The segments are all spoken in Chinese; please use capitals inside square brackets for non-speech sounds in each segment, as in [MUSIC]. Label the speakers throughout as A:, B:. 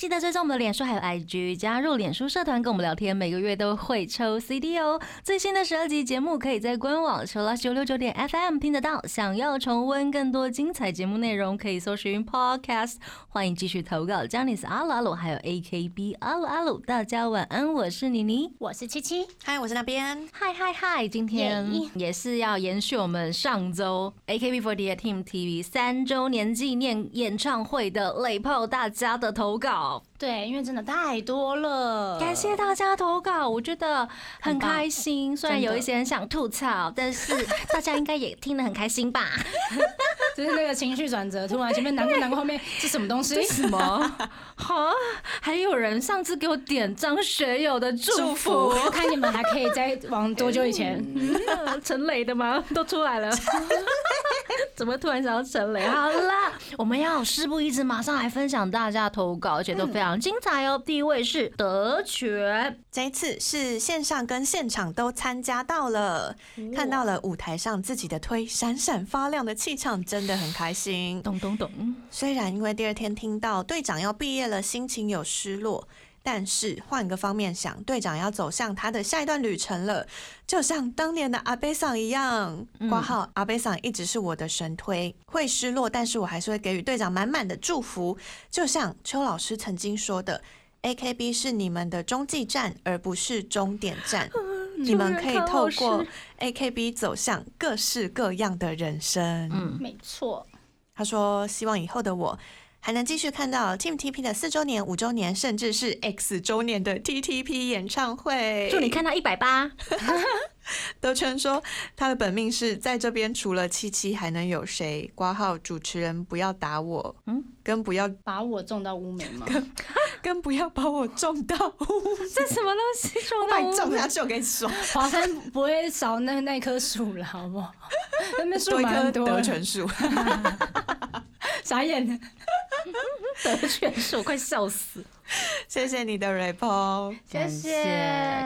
A: 记得追踪我们的脸书还有 IG，加入脸书社团跟我们聊天，每个月都会抽 CD 哦。最新的十二集节目可以在官网 o s 九六九点 FM 听得到。想要重温更多精彩节目内容，可以搜寻 Podcast。欢迎继续投稿 j a n i c e 阿鲁阿鲁，还有 AKB 阿鲁阿鲁。大家晚安，我是妮妮。
B: 我是七七，
C: 嗨，我是那边。
A: 嗨嗨嗨！今天也是要延续我们上周 AKB48 Team TV 三周年纪念演唱会的累泡大家的投稿，involved.
B: 对，因为真的太多了，
A: 感谢大家投稿，我觉得很开心。虽然有一些人想吐槽，但是 [LAUGHS] 大家应该也听得很开心吧？[LAUGHS]
B: 就是那个情绪转折，突然前面难过难过，后面是什么东西？
A: 什么？[LAUGHS] 好，还有人上次给我点张学友的祝福，
B: 我看你们还可以再往多久以前？
A: 嗯陈磊的吗？都出来了，怎么突然想到陈磊？好了，我们要事不宜迟，马上来分享大家投稿，而且都非常精彩哦。第一位是德全，
C: 这一次是线上跟现场都参加到了，看到了舞台上自己的推闪闪发亮的气场，真的很开心。
A: 懂懂懂，
C: 虽然因为第二天听到队长要毕业了，心情有失落。但是换个方面想，队长要走向他的下一段旅程了，就像当年的阿贝桑一样。挂号阿贝桑一直是我的神推，会失落，但是我还是会给予队长满满的祝福。就像邱老师曾经说的，AKB 是你们的中继站，而不是终点站。你们可以透过 AKB 走向各式各样的人生。
A: 嗯，
B: 没错，
C: 他说：“希望以后的我还能继续看到 Team TP 的四周年、五周年，甚至是 X 周年的 TTP 演唱会。”
A: 祝你看到一百八，[LAUGHS] [LAUGHS]
C: 德全说，他的本命是在这边，除了七七还能有谁？挂号主持人不要打我，
A: 嗯
C: 嗯，跟不要
B: 把我种到乌梅吗？
C: 跟不要把我种到乌，
A: 这什么东西？
C: 我把你种下去，我跟你说，
B: 华山不会少那那棵树了，好不好？[LAUGHS] 那边树蛮多的，
C: 德全树。[LAUGHS]
B: 傻眼。
A: 德全树快笑死。[LAUGHS]
C: 谢谢你的 report，
B: 谢谢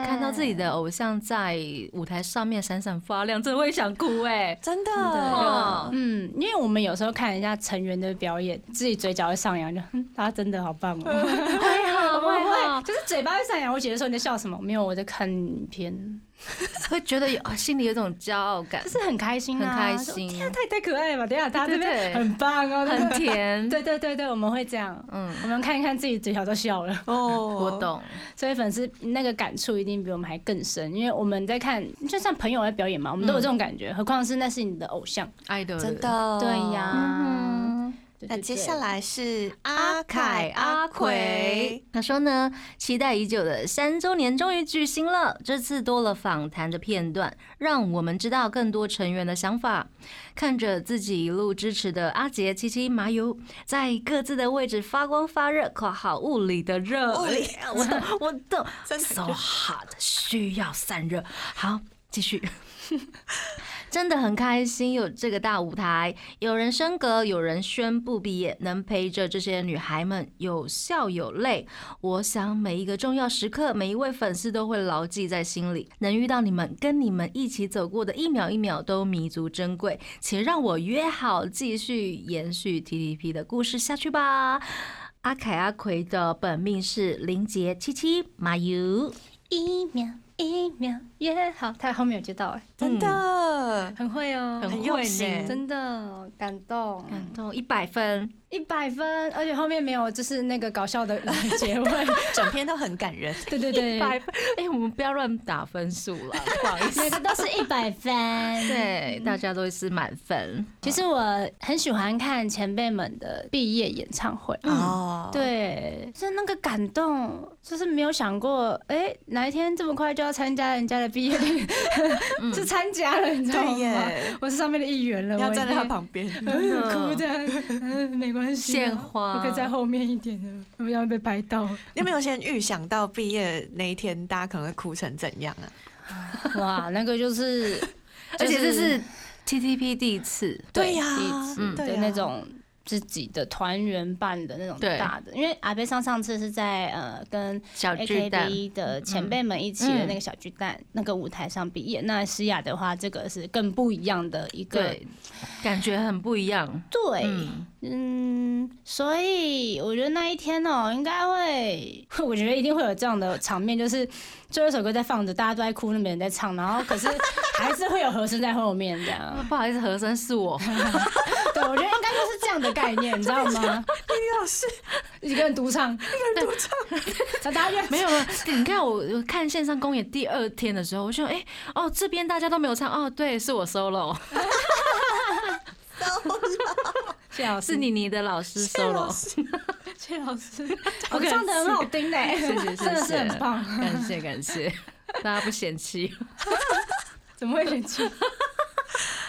A: 看到自己的偶像在舞台上面闪闪发亮，真的会想哭哎。
C: 真的，
A: 哦
B: 嗯，因为我们有时候看人家成员的表演，自己嘴角会上扬，就嗯他真的好棒哦。[LAUGHS]
A: 会 [LAUGHS] 好会好，
B: 就是嘴巴会上扬，我姐姐说你在笑什么？没有，我在看影片，[LAUGHS]
A: 会觉得有啊心里有一种骄傲感
B: 就，是很开心啊，
A: 很开心
B: 说天啊，太太可爱了吧？等一下他这边很棒哦，
A: 很甜。[LAUGHS]
B: 对对对对，我们会这样，
A: 嗯，
B: 我们看一看自己嘴角都笑了，
C: 哦
A: 我。懂。
B: 所以粉丝那个感触一定比我们还更深，因为我们在看，就像朋友在表演嘛，我们都有这种感觉，何况是那是你的偶像，
A: 爱的
C: 真，的，
B: 对呀。
A: 嗯。
B: 对对对
C: 那接下来是阿
A: 阿凯
C: 凯
A: 阿
C: 阿
A: 奎
C: 奎，，
A: 他说呢，期待已久的三周年终于举行了，这次多了访谈的片段，让我们知道更多成员的想法。看着自己一路支持的阿杰、七七、麻油，在各自的位置发光发热（括号物理的热），
C: 物理
A: 我懂，[LAUGHS] 我懂，so hot，需要散热。好，继续。[LAUGHS] 真的很开心有这个大舞台，有人升格，有人宣布毕业，能陪着这些女孩们有笑有泪。我想每一个重要时刻，每一位粉丝都会牢记在心里。能遇到你们，跟你们一起走过的一秒一秒都弥足珍贵。请让我约好继续延续 TTP 的故事下去吧。阿凯阿奎的本命是林杰七七马油，
B: 一秒一秒约好，他后面有接到哎，
C: 真的。
B: 很会哦，
A: 很
C: 很用
A: 会
C: 心。
A: 呢，
B: 真的感动，
A: 感动。一百分。
B: 一百分，而且后面没有就是那个搞笑的结尾，[LAUGHS]
C: 整篇都很感人。
B: 对 [LAUGHS] 对对，
A: 百分，哎、我们不要乱打分数了，[LAUGHS] 不好意思。
B: 每个都是一百分。
A: 对，大家都是满分。
B: 其实我很喜欢看前辈们的毕业演唱会。
C: 哦，，
B: 对，是那个感动，就是没有想过，哎、哪一天这么快就要参加人家的毕业。典礼，就参加了，你知道吗？我是上面的一员了，
C: 要站在他，旁边。[LAUGHS]
B: 哭的，嗯，没关系啊，
A: 献花。
B: 我可以在后面一点的，不要被拍到。
C: 你有没有先预想到毕业那一天，大家可能会哭成怎样啊？[LAUGHS]
B: 哇，那个就是，[LAUGHS]
A: 而且这
B: 就是
A: 是 TTP 第一次，
C: 对呀
B: 第一次
A: 嗯
B: 的
C: 对呀。
B: 那种自己的团员办的那种大的，因为阿贝上上次是在呃跟
A: 小
B: ，AKB 的前辈们一起的那个小巨蛋、那个舞台上毕业。那诗雅的话，这个是更不一样的一个，
A: 感觉很不一样。
B: 对，
A: 嗯。
B: 嗯，所以我觉得那一天哦、应该会，[LAUGHS] 我觉得一定会有这样的场面，就是最后一首歌在放着，大家都在哭，那边人在唱，然后可是还是会有和声在后面这样。[LAUGHS]
A: 不好意思，和声是我。[LAUGHS]
B: 对，我觉得应该就是这样的概念，你知道吗？
C: 李老师，
B: 一个人独唱，一个人独唱，大家就 [LAUGHS]
A: 没有了，你看我我看线上公演第二天的时候，我就哎、哦这边大家都没有唱哦，对，是我 solo，
B: 谢老
A: 是你你的老师 solo，[LAUGHS]
B: 谢老师，[LAUGHS] 我唱的很好听嘞，
A: 谢谢谢谢 [LAUGHS]
B: 真的是很棒，
A: 感谢感谢，大家不嫌弃。
B: 怎么会嫌弃？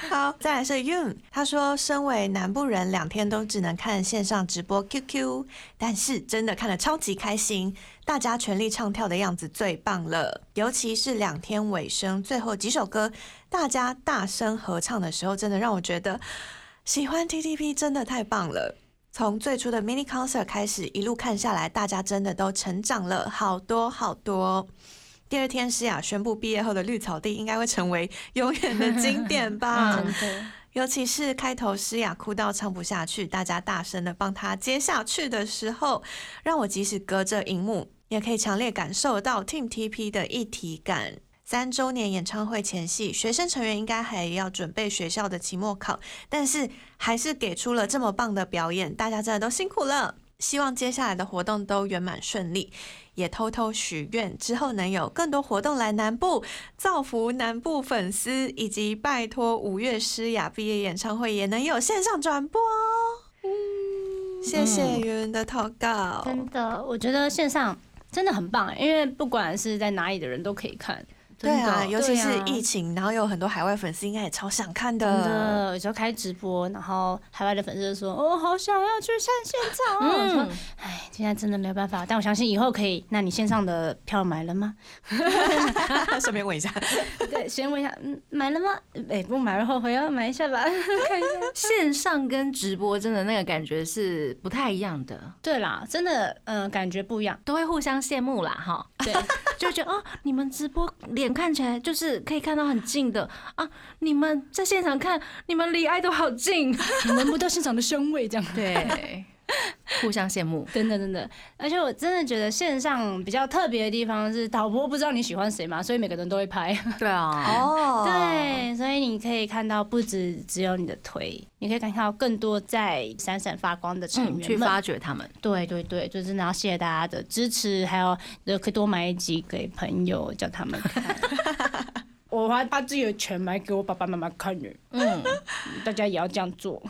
C: 好，再来是 Yun，他说，身为南部人，两天都只能看线上直播 QQ，但是真的看得超级开心，大家全力唱跳的样子最棒了，尤其是两天尾声最后几首歌，大家大声合唱的时候，真的让我觉得喜欢 TTP 真的太棒了。从最初的 mini concert 开始，一路看下来，大家真的都成长了好多好多。第二天，诗雅宣布毕业后的绿草地应该会成为永远的经典吧。[LAUGHS] 尤其是开头诗雅哭到唱不下去，大家大声的帮她接下去的时候，让我即使隔着荧幕，也可以强烈感受到 Team TP 的一体感。三周年演唱会前夕，学生成员应该还要准备学校的期末考，但是还是给出了这么棒的表演，大家真的都辛苦了。希望接下来的活动都圆满顺利，也偷偷许愿之后能有更多活动来南部，造福南部粉丝，以及拜托五月诗雅毕业演唱会也能有线上转播。谢谢云的投稿。
B: 真的，我觉得线上真的很棒，因为不管是在哪里的人都可以看。
C: 对啊，尤其是疫情，然后有很多海外粉丝应该也超想看
B: 真
C: 的。
B: 的，有时候开直播，然后海外的粉丝就说：“哦，好想要去看现场。”我说
A: 嗯，：“
B: 哎，现在真的没有办法，但我相信以后可以。那你线上的票买了吗？[LAUGHS]
C: 顺便问一下，[LAUGHS]
B: 对，先问一下，嗯，买了吗？哎，不买了后悔要买一下吧，看一下。[LAUGHS]
A: 线上跟直播真的那个感觉是不太一样的，
B: 对啦，真的，嗯、感觉不一样。
A: 都会互相羡慕啦哈。
B: 对，
A: 就觉得哦，你们直播脸看起来就是可以看到很近的。啊，你们在现场看，你们离爱都好近，[LAUGHS]
B: 你闻不到现场的香味，这样。
A: 对，[LAUGHS] 互相羡慕。
B: 真的真的，而且我真的觉得线上比较特别的地方是导播不知道你喜欢谁嘛，所以每个人都会拍。[LAUGHS]
A: 对啊，
C: 哦，
B: 对，所以你可以看到不止只有你的腿，你可以看到更多在闪闪发光的成
A: 嗯，去。发掘他们。
B: 对对对，就真的要谢谢大家的支持，还有呃可以多买一集给朋友，叫他们看。[LAUGHS] 我还把自己的钱买给我爸爸妈妈看呢，
A: 嗯，[LAUGHS]
B: 大家也要这样做。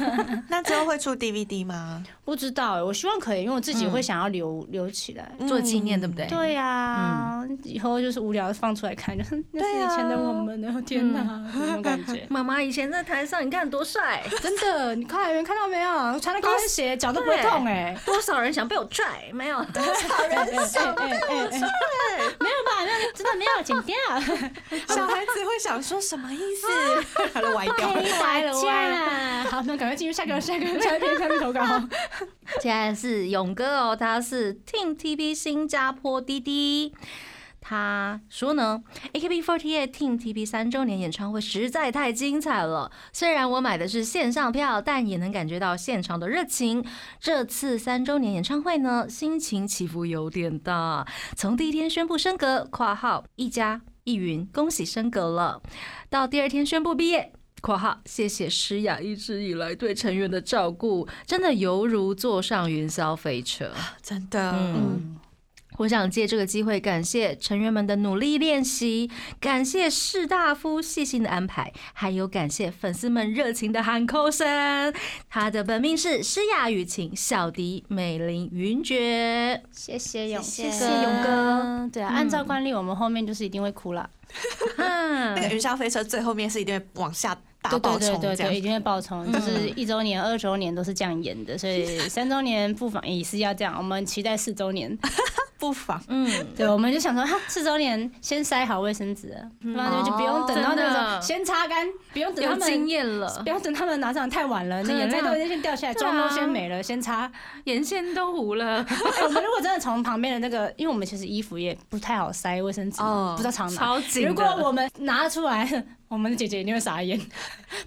B: [LAUGHS]
C: 那之后会出 DVD 吗？
B: 不知道欸，我希望可以，因为我自己会想要留、留起来。
A: 做纪念对不对？
B: 对呀、以后就是无聊放出来看，就 [LAUGHS] 是那是以前的我们呢，天哪，那种感觉。
A: 妈妈以前在台上，你看多帅，
B: 真的，你看，看到没有？穿的高跟鞋，脚都不会痛哎、
A: 多少人想被我拽，没有？
B: 多少人想被我拽？没有吧？那真的没有，剪掉。[LAUGHS]
C: 小孩子会想说什么意思？他 [LAUGHS] 都歪掉了。
B: 歪了。[LAUGHS] 好，那赶快进入下个下个下一篇下面投稿。
A: 接下来是勇哥哦，他是 Team TP 新加坡滴滴。他说呢，AKB48 Team TP 三周年演唱会实在太精彩了。虽然我买的是线上票，但也能感觉到现场的热情。这次三周年演唱会呢，心情起伏有点大。从第一天宣布升格（括号一加一云，恭喜升格了），到第二天宣布毕业。括号，谢谢诗雅一直以来对成员的照顾，真的犹如坐上云霄飞车。
C: 真的，
A: 嗯，我想借这个机会感谢成员们的努力练习，感谢士大夫细心的安排，还有感谢粉丝们热情的喊口声。他的本命是诗雅雨晴、小迪、美玲、云爵。
B: 谢谢勇，
C: 谢谢
B: 勇哥。对啊，按照惯例，我们后面就是一定会哭了。
A: 嗯 [LAUGHS]
C: 那个云霄飞车最后面是一定会往下大
B: 对
C: 爆
B: 对对对对，一
C: 冲这样。
B: 定会爆冲，就是一周年、二周年都是这样演的，所以三周年不妨也是要这样。我们期待四周年，
C: 不妨。
A: 嗯，[LAUGHS]
B: 对，我们就想说，哈，四周年先塞好卫生纸了，然就不用等到那个时
A: 真的
B: 候先擦干，不用等他
A: 们经
B: 们。
A: 验了
B: 不，要等他们拿上太晚了，那眼泪都已经先掉下来，妆都先没了，先擦。
A: 眼线都糊了。
B: 哎我们如果真的从旁边的那个，因为我们其实衣服也不太好塞卫生纸，
C: 哦
B: 不知道藏哪。如果我们拿出来，我们的姐姐一定会傻眼，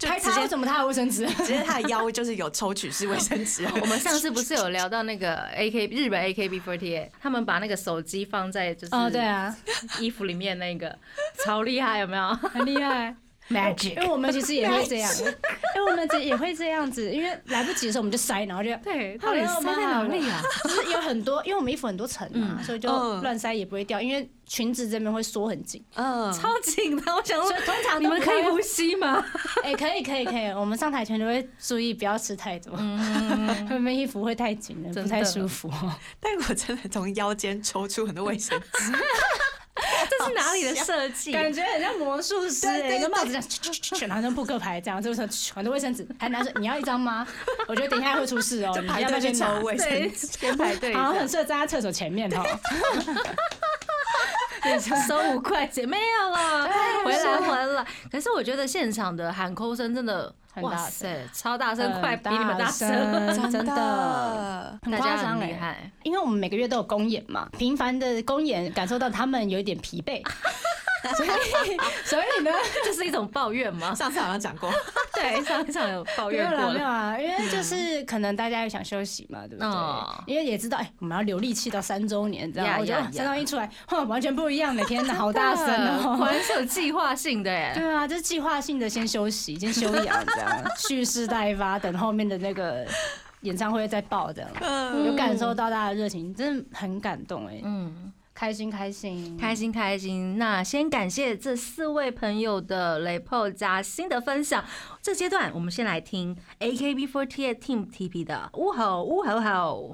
B: 拍
C: 就直接
B: 她为什么她有卫生纸？
C: 直接他的腰就是有抽取式卫生纸。[LAUGHS]
A: 我们上次不是有聊到那个 A K 日本 A K B 4 8他们把那个手机放在就是
B: 哦，对啊，
A: 衣服里面那个，超厉害，有没有？
B: 很厉害。因为
A: Magic，
B: 我们其实也会这样，因为我们也会这样子，因为来不及的时候我们就塞，然后就
A: 对，
B: 到底塞在哪里
A: 啊？[LAUGHS]
B: 就是有很多，因为我们衣服很多层嘛，
A: 嗯
B: 所以就
C: 嗯。
B: 乱塞也不会掉，因为裙子这边会缩很紧，
C: 嗯，
A: 超紧的，我想说
B: 通常
A: 你们可以呼
B: 吸。
A: 吗？
B: 哎、可以可以可以，我们上台前都会注意不要吃太多，
A: 嗯，[LAUGHS]
B: 后面衣服会太紧了，不太舒服。
C: 但我真的从腰间抽出很多卫生纸，[LAUGHS] [LAUGHS]
A: 这是哪里的设计？
B: 感觉很像魔术师、欸，
C: 对对
B: 一个帽子这样，咻咻咻咻然后跟扑克牌这样，就是很多卫生纸，还拿着你要一张吗？我觉得等一下会出事哦、
C: 就
B: 你要不要
C: 去
B: 先
C: 抽？卫生，纸。
A: 先排队一下
B: 好像很，适合站在厕所前面哦。[LAUGHS]
A: 收五块钱没有了，回来回来。可是我觉得现场的喊哭声真的，
B: 很大
A: 哇塞，超大声，
B: 很
A: 快比你们大声，
B: 真的。
A: 大家
B: 张哎。
A: 厉害。
B: 因为我们每个月都有公演嘛，频繁的公演感受到他们有一点疲惫，所以所以呢，[LAUGHS]
A: 这是一种抱怨吗？
C: 上次好像讲过，[LAUGHS]
A: 对，上一场有抱怨过了。
B: 没有啊，因为就是可能大家也想休息嘛，对不对
A: 哦？
B: 因为也知道哎，我们要留力气到三周年，这样我觉得
A: 呀呀呀
B: 三周年一出来，哇，完全不一样的，天哪，好大声
A: 果
B: 哦！
A: 然是有计划性的哎。[LAUGHS]
B: 对啊，就是计划性的，先休息，先休养，这样蓄势待发，等后面的那个演唱会再爆，这样
C: 嗯，
B: 有感受到大家的热情，真的很感动哎，
A: 嗯，
B: 开心开心
A: 开心开心。那先感谢这四位朋友的雷破加新的分享。这阶段我们先来听 AKB48 Team TP 的呜吼呜吼吼。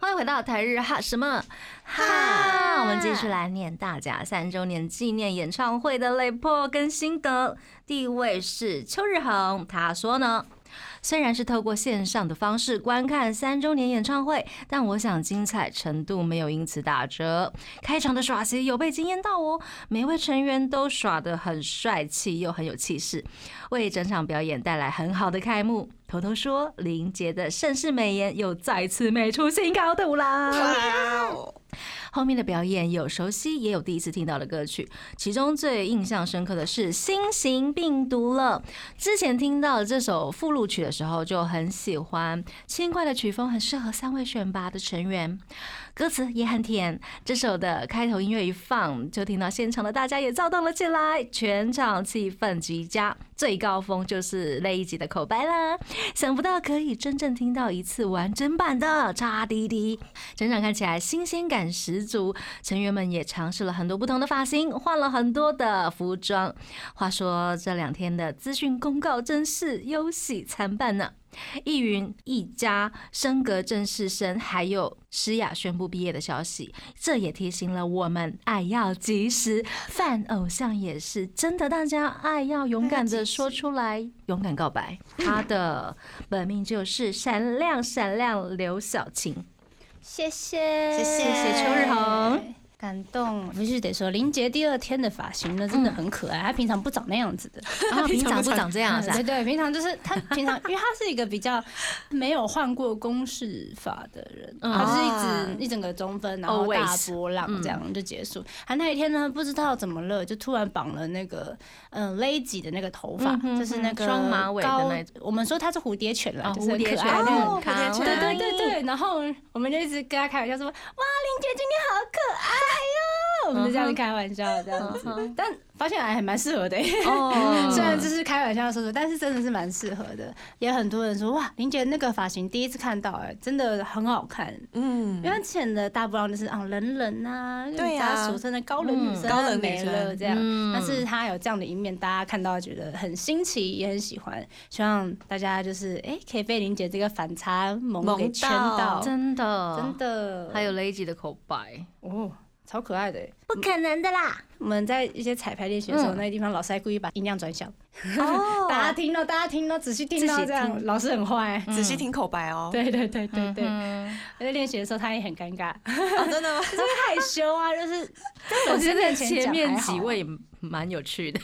A: 欢迎回到台日哈什么哈？我们继续来念大家三周年纪念演唱会的雷破跟心得。第一位是邱日恒，他说呢。虽然是透过线上的方式观看三周年演唱会，但我想精彩程度没有因此打折。开场的耍戏有被惊艳到哦，每位成员都耍得很帅气又很有气势，为整场表演带来很好的开幕。偷偷说，林杰的盛世美颜又再次美出新高度啦！
C: 哇哦，
A: 后面的表演有熟悉，也有第一次听到的歌曲，其中最印象深刻的是《新型病毒》了。之前听到这首附录曲的时候就很喜欢，轻快的曲风很适合三位选拔的成员，歌词也很甜。这首的开头音乐一放，就听到现场的大家也躁动了起来，全场气氛极佳。最高峰就是那一集的口白啦，想不到可以真正听到一次完整版的叉滴滴。整场看起来新鲜感十足，成员们也尝试了很多不同的发型，换了很多的服装。话说这两天的资讯公告真是忧喜参半呢。易云一家升格正式生，还有诗雅宣布毕业的消息，这也提醒了我们爱要及时，犯偶像也是真的，大家爱要勇敢的说出来，勇敢告白。他的 [LAUGHS] 本命就是闪亮闪亮刘晓庆。
B: 谢谢，
C: 谢谢
A: 谢谢邱日恒。
B: 感动，必须得说，林杰第二天的发型呢，真的很可爱。他平常不长那样子的，[LAUGHS]
A: 然后平常不长这样是吧 [LAUGHS]
B: 对？对，平常就是他平常，因为他是一个比较没有换过公式法的人，
A: 嗯。
B: 他就是一
C: 啊。
B: 直一整个中分，然后大波浪这样就结束。他那一天呢，不知道怎么了，就突然绑了那个嗯勒紧的那个头发就是那个
A: 双马尾的那种。
B: 我们说他是蝴蝶犬啦，
A: 啊
B: 就是很
A: 蝴蝶犬
B: 可爱那
C: 哦
B: 种
C: 蝴蝶犬
B: 对对对对，然后我们就一直跟他开玩笑说：“哇，林杰今天好可爱哟、我们就这样子开玩笑这样子。但发现还蛮适合的、欸。
A: 哦。[LAUGHS]
B: 虽然只是开玩笑说说，但是真的是蛮适合的。也很多人说哇，林姐那个发型第一次看到、哎，真的很好看。
C: 嗯。
B: 因为，之前的大波浪就是啊冷冷啊，
C: 对呀
B: 大家俗称的高冷女生
C: 高冷女
B: 没了这样。
A: 嗯。
B: 但是她有这样的一面，大家看到觉得很新奇，也很喜欢。希望大家就是哎、可以被林姐这个反差萌
C: 萌
B: 给圈
C: 到。
B: 到，
A: 真的。
B: 真的。
A: 还有 Lazy 的口白，
B: 哦，超可爱的欸。
A: 不可能的啦！
B: 我们在一些彩排练习的时候，
A: 嗯
B: 那个地方老师还故意把音量转小，
A: 哦 [LAUGHS]
B: 大家听到，大家听到，仔细听到这样，老师很坏。
C: 仔细听口白哦。[LAUGHS]
B: 对对对对对，
A: 嗯
B: 在练习的时候他也很尴尬，
C: 哦，真的吗？[LAUGHS]
B: 害羞啊，就是
A: 我觉得
B: 前
A: 前面几位也蛮有趣的，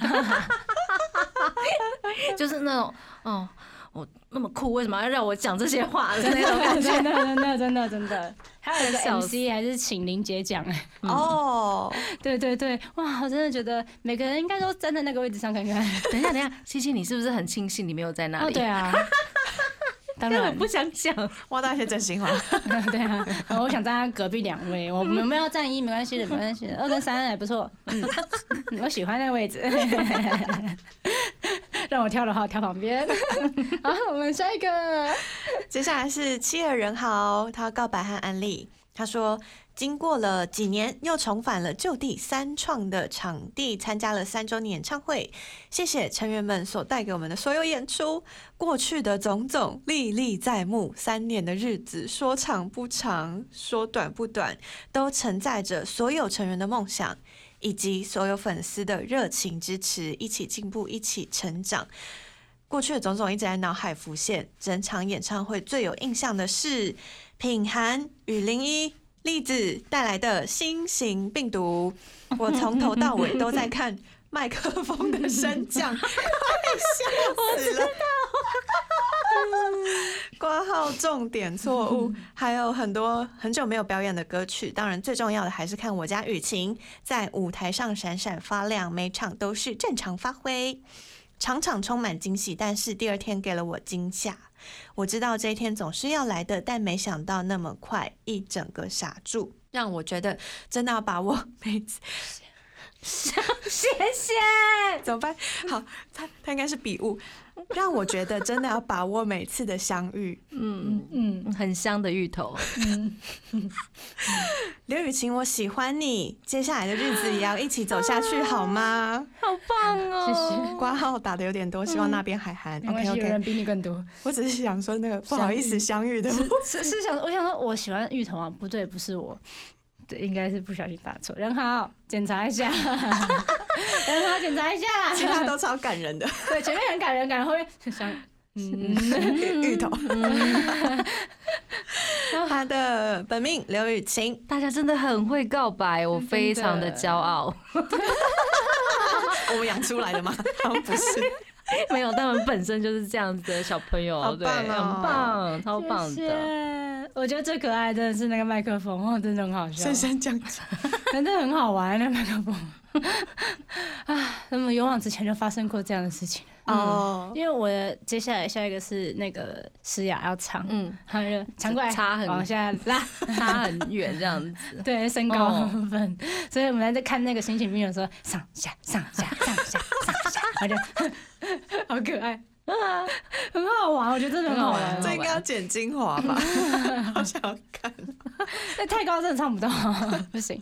A: 就是那种哦，我那么酷，为什么要让我讲这些话的那种感觉？
B: 真的真的真的真的，还有一个 MC 还是请林姐讲，哎，
C: 哦，
B: 对对对，哇，我真的觉得每个人应该都站在那个位置上看看。
A: 等一下，等一下，七七，你是不是很庆幸你没有在那里？
B: 哦，对啊，[LAUGHS] 当然。
A: 我不想讲。
C: 挖到一些真心话。[LAUGHS]
B: 对啊，我想站在隔壁两位，我们没有站一没关系的，没关系的，二跟三还不错，嗯，我喜欢那个位置。让我跳的话跳旁边。[LAUGHS] 好，我们下一个。
C: 接下来是七儿人豪，他告白和安利。他说，经过了几年，又重返了就地三创的场地，参加了三周年演唱会。谢谢成员们所带给我们的所有演出，过去的种种历历在目。三年的日子，说长不长，说短不短，都承载着所有成员的梦想。以及所有粉丝的热情支持，一起进步，一起成长。过去的种种一直在脑海浮现。整场演唱会最有印象的是品涵与林一栗子带来的新型病毒。我从头到尾都在看麦克风的升降，[LAUGHS] 快笑死了。[LAUGHS] 挂号重点错误，还有很多很久没有表演的歌曲。当然，最重要的还是看我家雨晴在舞台上闪闪发亮，每场都是正常发挥。场场充满惊喜，但是第二天给了我惊吓。我知道这一天总是要来的，但没想到那么快，一整个傻住，让我觉得真的要把握每次。[LAUGHS]
A: 谢谢。
C: 怎么办？好，他他应该是笔误，[LAUGHS] 让我觉得真的要把握每次的相遇。
A: 嗯，
B: 嗯
A: 很香的芋头。
B: 嗯，
C: 刘雨晴，我喜欢你，接下来的日子也要一起走下去，好吗？[LAUGHS]
A: 好棒哦！
B: 谢谢
C: 挂号打的有点多，希望那边海涵。
B: 没关
C: OK
B: 系，有人比你更多。
C: 我只是想说那个不好意思相遇的，
B: 是是想，我想说，我喜欢芋头啊，不对，不是我，对，应该是不小心打错。人好，检查一下，[LAUGHS] 人好，检查一下。
C: 其他都超感人的。
B: 对，前面很感人，感人后面想，[LAUGHS] 嗯，
C: 芋头，[LAUGHS] 他的本命刘雨晴，
A: 大家真的很会告白，我非常的骄傲。
C: 我们养出来的吗？好像不是。
A: 没有，他们本身就是这样子的小朋友，对，很棒，超棒
B: 谢
A: 的。
B: 谢我觉得最可爱的是那个麦克风哦，真的很好笑。
C: 深，深讲讲，
B: 真的很好玩那麦克风。[LAUGHS] 啊，那么勇往直前就发生过这样的事情。
C: 哦，
B: 因为我的接下来下一个是那个诗雅要唱，
A: 嗯，
B: 他就抢过来，
A: 差很
B: 往下拉，[LAUGHS]
A: 差很远这样子。[LAUGHS]
B: 对身高
A: 哦
B: 部分，所以我们在看那个心情病的时候，上下上下上下上下，好可爱，[LAUGHS] 很好玩，我觉得真的很好玩。
C: 这应该要剪精华吧？[LAUGHS] 好想要看。
B: 那太高真的唱不到，[LAUGHS] 不行，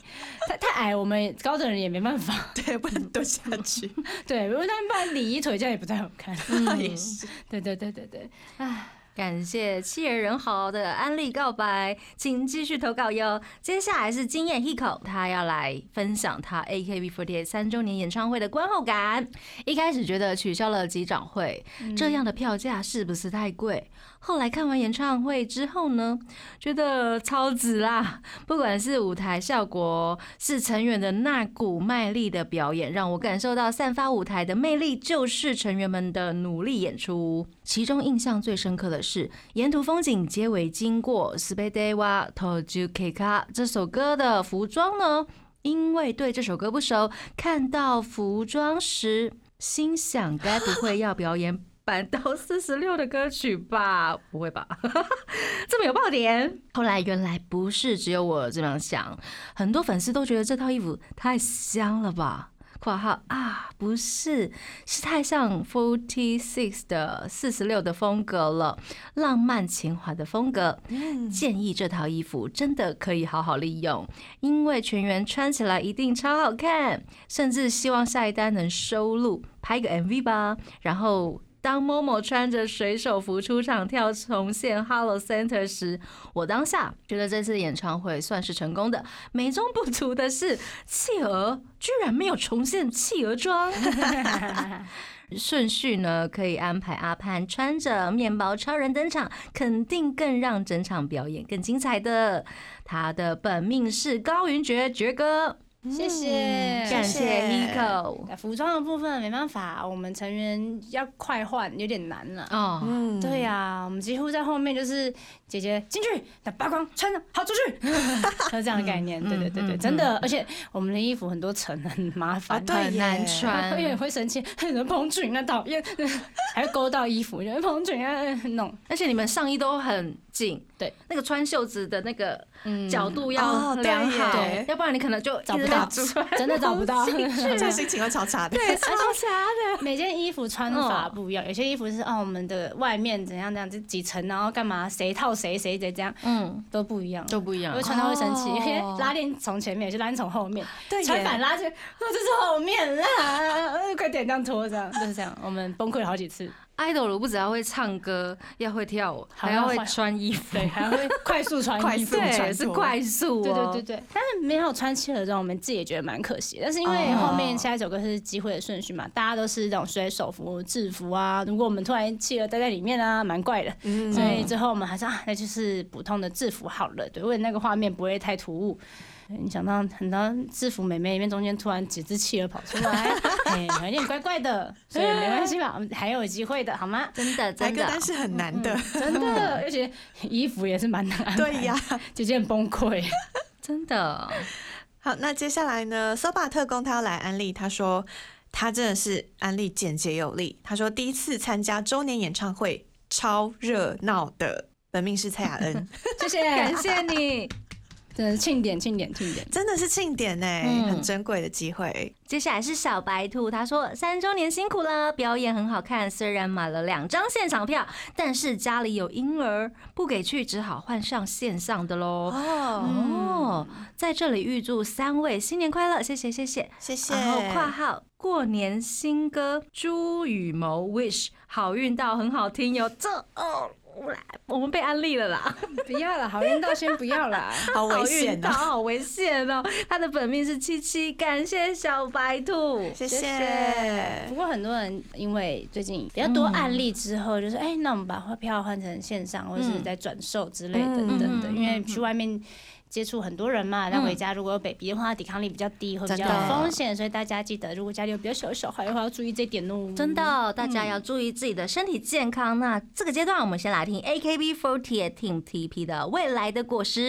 B: 太太矮，我们高的人也没办法。
C: 对，不能蹲下去。
B: 对，如果他们把理一腿这样也不太好看。
C: 也是。
B: 对对对对对，唉，
A: 感谢妻儿人豪的安利告白，请继续投稿哟。接下来是经验 Hiko，他要来分享他 AKB48 三周年演唱会的观后感。一开始觉得取消了集长会，这样的票价是不是太贵？后来看完演唱会之后呢，觉得超值啦！不管是舞台效果，是成员的那股卖力的表演，让我感受到散发舞台的魅力，就是成员们的努力演出。其中印象最深刻的是沿途风景结尾经过《speda》这首歌的服装呢，因为对这首歌不熟，看到服装时心想，该不会要表演板到四十六的歌曲吧？不会吧？[LAUGHS] 这么有爆点？后来原来不是只有我这样想，很多粉丝都觉得这套衣服太香了吧？（括号啊，不是，是太像 Forty Six 的四十六的风格了，浪漫情怀的风格。建议这套衣服真的可以好好利用，因为全员穿起来一定超好看，甚至希望下一单能收录拍个 MV 吧，然后当 Momo 穿着水手服出场跳重现 Hello Center 时，我当下觉得这次演唱会算是成功的。美中不足的是，企鹅居然没有重现企鹅装。[LAUGHS] 顺序呢，可以安排阿潘穿着面包超人登场，肯定更让整场表演更精彩的。他的本命是高云爵爵哥，
B: 谢谢，
A: 感谢 Nico。
B: 服装的部分没办法，我们成员要快换，有点难了。
A: 哦，
C: 嗯，
B: 对呀、我们几乎在后面就是姐姐进去，那扒光穿着好出去，[LAUGHS] 就这样的概念。对对对对，
A: 嗯
B: 真的，而且我们的衣服很多层，很麻
C: 啊
B: 烦，
C: 对
A: 很难
C: 耶
A: 穿。[LAUGHS]
B: 会会生气，很多蓬裙啊，讨厌，[LAUGHS] 还会勾到衣服，觉得蓬裙啊弄，
A: 而且你们上衣都很紧，
B: 对，
A: 那个穿袖子的那个
B: 嗯。
A: 角度要
C: 哦对
A: 量好
C: 耶，
A: 要不然你可能就
B: 找不到。真的找不到。
C: 心情会超差的。
A: 对，超差的。
B: 每件衣服穿法不一样，有些衣服是哦，我们的外面怎样怎样，这几层，然后干嘛，谁套谁，谁谁这样
A: 嗯，
B: 都不一样，
A: 都不一样。
B: 因为。穿到会生气，
C: 哦。
B: 有些拉链从前面，有些拉链从后面，
C: 对
B: 穿反，拉去，哦，这是后面啦，呃快点这样脱，这样。就是这样，我们崩溃了好几次，
A: idol 不只要会唱歌，要会跳舞，还要会穿衣服，
B: 对，还会 [LAUGHS] 快速穿衣服
C: 速，
A: 对，是快速
B: 对
A: 哦。
B: 对对对，但是没有穿企鹅装，我们自己也觉得蛮可惜。但是因为
C: 哦
B: 后面下一首歌是机会的顺序嘛，大家都是这种水手服、制服啊。如果我们突然企鹅待在里面啊，蛮怪的。
C: 嗯
B: 所以最后我们还是啊，那就是普通的制服好了，对，为了那个画面不会太突兀。你想到很多制服美眉里面中间突然几只企鹅跑出来，[LAUGHS] 哎，有点怪怪的，所以没关系吧，我们还有机会的，好吗？
A: 真的真的
C: 排歌单，是很难的。
B: 真的，而且衣服也是蛮难安排。
C: 对呀，
B: 姐姐很崩溃。[LAUGHS]
A: 真的。[LAUGHS]
C: 好，那接下来呢？搜把特工他要来安利，他说他真的是安利简洁有力。他说第一次参加周年演唱会，超热闹的。本命是蔡雅恩，
B: 谢谢，
A: 感谢你。
B: 真的是庆典，庆典，庆典。
C: 真的是庆典哎，
A: 嗯
C: 很珍贵的机会。
A: 接下来是小白兔，他说三周年辛苦了，表演很好看，虽然买了两张现场票，但是家里有婴儿，不给去，只好换上线上的喽。
C: 哦，
A: 哦，在这里预祝三位新年快乐，谢谢谢谢。
C: 谢谢。
A: 然后括号过年新歌朱雨谋 wish 好运到很好听哟，这哦。我们被安利了啦，[LAUGHS]
B: 不要了，好运到先不要了。[LAUGHS]
C: 好危险哦！
A: 好危险哦！[LAUGHS] 他的本命是七七，感谢小白兔，
C: 谢
B: 谢
C: 谢
B: 不。过很多人因为最近比较多案例之后，就是哎、那我们把票换成线上，或者是在转售之类等等的，
A: 嗯
B: 因为去外面。接触很多人嘛，那回家如果有 baby 的话，抵抗力比较低，会比较有风险，所以大家记得，如果家里有比较小的小孩的话，要注意这点哦。
A: 真的，大家要注意自己的身体健康。那这个阶段，我们先来听 AKB48 Team TP 的《未来的果实》。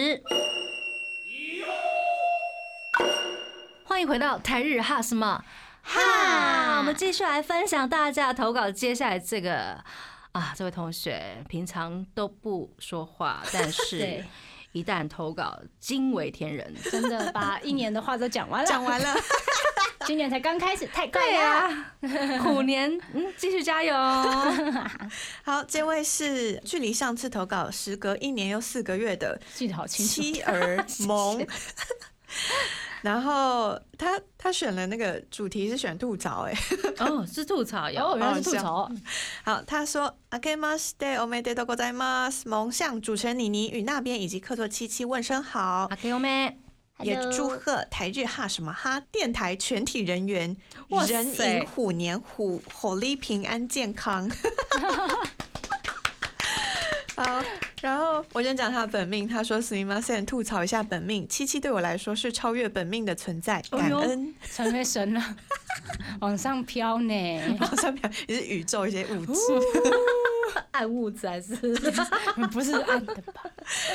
A: 欢迎回到台日哈什么哈？我们继续来分享大家的投稿。接下来这个啊，这位同学平常都不说话，但是 [LAUGHS]
B: 对
A: 一旦投稿惊为天人。
B: 真的把 [LAUGHS] 一年的话都讲完了，
C: 讲完了，[LAUGHS]
B: 今年才刚开始，太快
A: 对
B: 了。
A: 呀、虎年，嗯，继续加油。[LAUGHS]
C: 好，这位是距离上次投稿时隔一年又四个月的
B: 记得好清楚。
C: 妻儿萌。然后他他选了那个主题是选吐槽、哎，
A: 哦，是吐槽，
B: 哦，原来是吐槽。
C: 好，他说，OK mas day o m e day do go mas，蒙向主持人妮妮与那边以及客座七七问声好
A: ，OK o m e
C: 也祝贺台日哈什么哈？电台全体人员人寅虎年虎火力平安健康。[LAUGHS] 好。然后我先讲他的本命，他说すみません，吐槽一下本命，七七对我来说是超越本命的存在，
A: 哦哟
C: 感恩。
B: 成为神了，[LAUGHS] 往上飘呢。
C: 往上面也是宇宙一些物质。 [LAUGHS]
A: 暗物质还是 [LAUGHS]
B: 不是暗的吧？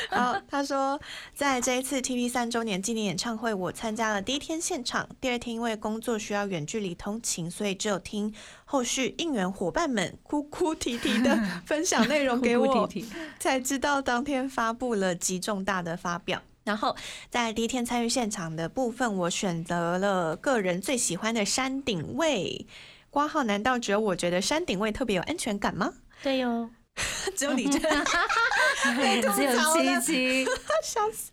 B: [LAUGHS]
C: 好，他说，在这一次 TV 三周年纪念演唱会，我参加了第一天现场，第二天因为工作需要远距离通勤，所以只有听后续应援伙伴们哭哭啼啼的分享内容给我，
A: 啼啼
C: 才知道当天发布了极重大的发表。然后在第一天参与现场的部分，我选择了个人最喜欢的山顶位。挂号，难道只有我觉得山顶位特别有安全感吗？
B: 对哟，[LAUGHS]
C: 只有你这 [LAUGHS] 样
A: 只有七七，[LAUGHS]
C: 笑死！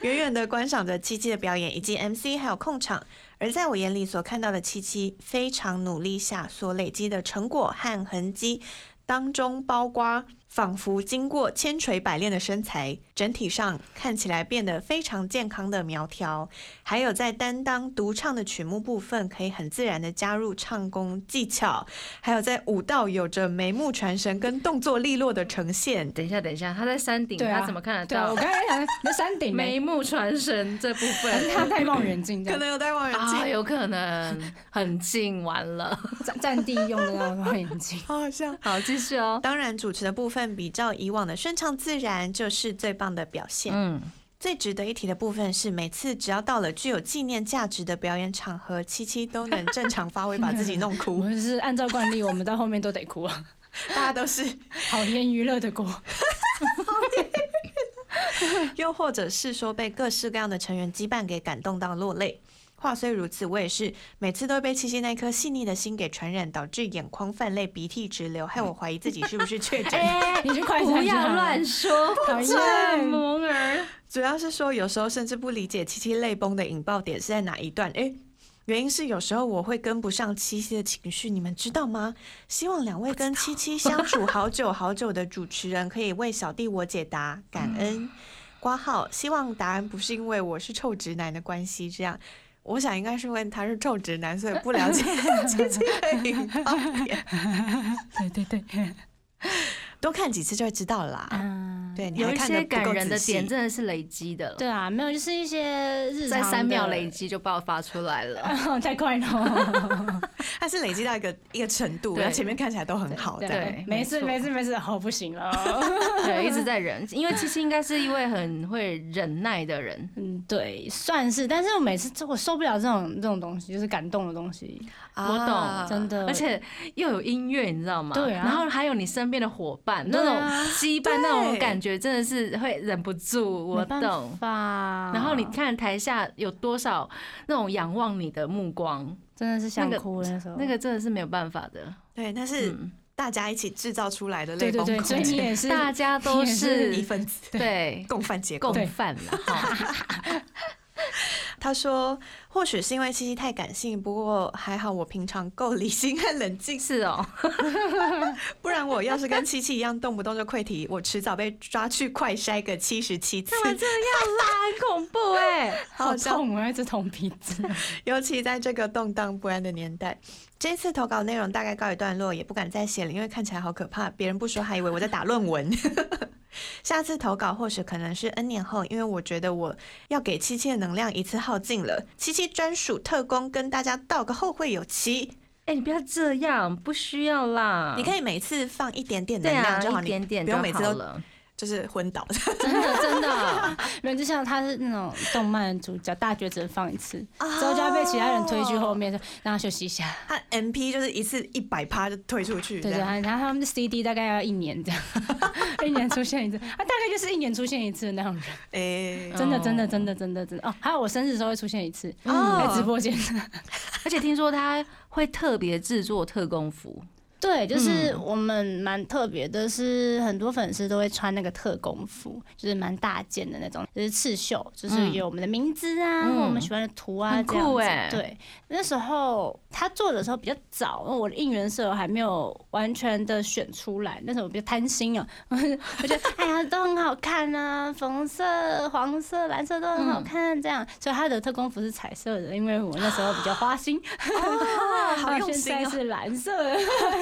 C: 远远的观赏着七七的表演，以及 MC 还有控场。而在我眼里所看到的七七非常努力下所累积的成果和痕迹当中，包括仿佛经过千锤百炼的身材，整体上看起来变得非常健康的苗条，还有在担当独唱的曲目部分，可以很自然的加入唱功技巧，还有在舞蹈有着眉目传神跟动作利落的呈现。
A: 等一下，等一下，他在山顶，他怎么看得到
B: 我？刚才想，你在山顶？
A: 眉目传神这部分
B: 他戴望远镜，
C: 可能有戴望远镜，
A: 啊，有可能很近，完了。[LAUGHS]
B: 战战地用的望远镜。
C: 好好笑。
A: 好，继续哦。
C: 当然，主持的部分比较以往的顺畅自然，就是最棒的表现。
A: 嗯，
C: 最值得一提的部分是，每次只要到了具有纪念价值的表演场合，七七都能正常发挥，把自己弄哭 [LAUGHS]
B: 我
C: 哭。
B: 们是按照惯例，我们到后面都得哭啊，[LAUGHS]
C: 大家都是，
B: 好言娱乐的过。[LAUGHS]
C: 又或者是说被各式各样的成员羁绊给感动到落泪。话虽如此，我也是每次都会被七七那颗细腻的心给传染，导致眼眶泛泪、鼻涕直流，害我怀疑自己是不是确诊。[LAUGHS]
B: 你去快
A: 不要乱说，
B: 讨厌
A: 这萌儿。[LAUGHS]
C: 主要是说，有时候甚至不理解七七泪崩的引爆点是在哪一段。诶，原因是有时候我会跟不上七七的情绪，你们知道吗？希望两位跟七七相处好久好久的主持人可以为小弟我解答，感恩。挂号，希望答案不是因为我是臭直男的关系，这样。我想应该是因为他是臭直男，所以不了解 [LAUGHS] 七七的引爆点。
B: 对对对，
C: 多看几次就会知道了啦。
B: 嗯，
C: 对，你
A: 有一些感人的点真的是累积的了，
B: 对啊，没有，就是一些日常
A: 在三秒累，积就爆发出来了。[LAUGHS]
B: 太快了。[LAUGHS]
C: 它是累积到一个一个程度，
A: 对
C: 然后前面看起来都很好，
A: 对
B: 没事
A: 没
B: 事没事，好不行了。[LAUGHS]
A: 对，一直在忍，因为七七应该是一位很会忍耐的人。
B: 嗯，对，算是，但是我每次我受不了这种这种东西，就是感动的东西，
A: 我懂
C: 啊
B: 真的。
A: 而且又有音乐，你知道吗？
B: 对啊
A: 然后还有你身边的伙伴，那种羁绊，那种感觉真的是会忍不住。我懂。然后你看台下有多少那种仰望你的目光，
B: 真的是想哭那时候，
A: 那个真的是没有办法的。
C: 对，那是
A: 嗯，
C: 大家一起制造出来的
B: 对对对，
C: 泪崩空
B: 所以你也是
A: 大家都
B: 是
A: 是
C: 一份子，
A: 对
C: 共犯结构。
A: 共犯了。[LAUGHS]
C: 他说，或许是因为七七太感性，不过还好我平常够理性和冷静，
A: 是哦，[LAUGHS]
C: 不然我要是跟七七一样动不动就溃体，我迟早被抓去快筛个七十七次。
A: 干嘛这样啦？很恐怖 [LAUGHS] 哎、
B: 好痛啊，一直捅鼻子。[LAUGHS]
C: 尤其在这个动荡不安的年代。这次投稿内容大概告一段落，也不敢再写了，因为看起来好可怕，别人不说还以为我在打论文。下次投稿或许可能是 N 年后，因为我觉得我要给七七的能量一次耗尽了。七七专属特工跟大家道个后会有期。
A: 哎、你不要这样，不需要啦。
C: 你可以每次放一点点能量就好，
A: 一点点
C: 不用每次都
A: 就
C: 是昏倒。[LAUGHS]
A: 真的真的，
B: 没有，就像他是那种动漫主角，大绝只能放一次，
C: 之
B: 之后就要被其他人推去后面，说让他休息一下。
C: 他 MP 就是一次一百趴就退出去，
B: 对对，然后他们的 CD 大概要一年这样，[LAUGHS] 一年出现一次，他大概就是一年出现一次的那种人，
C: 哎、
B: 真的真的
A: 哦
B: 真的真的真的。哦，还有我生日的时候会出现一次，
C: 哦。
B: 在直播间。[LAUGHS]
A: 而且听说他会特别制作特工服，
B: 对，就是
A: 嗯。
B: 我们蛮特别的，是很多粉丝都会穿那个特工服，就是蛮大件的那种，就是刺绣，就是有我们的名字啊，
A: 嗯。
B: 或我们喜欢的图啊，
A: 很
B: 这样子。
A: 酷欸。
B: 对，那时候他做的时候比较早，我的应援色还没有完全的选出来，那时候我比较贪心啊、[LAUGHS] 我觉得哎呀都很好看啊，[LAUGHS] 粉色、黄色、蓝色都很好看，这样，所以他的特工服是彩色的，因为我那时候比较花心，
C: 哦，好用
B: 现
C: 心哦。[LAUGHS]
B: 在是蓝色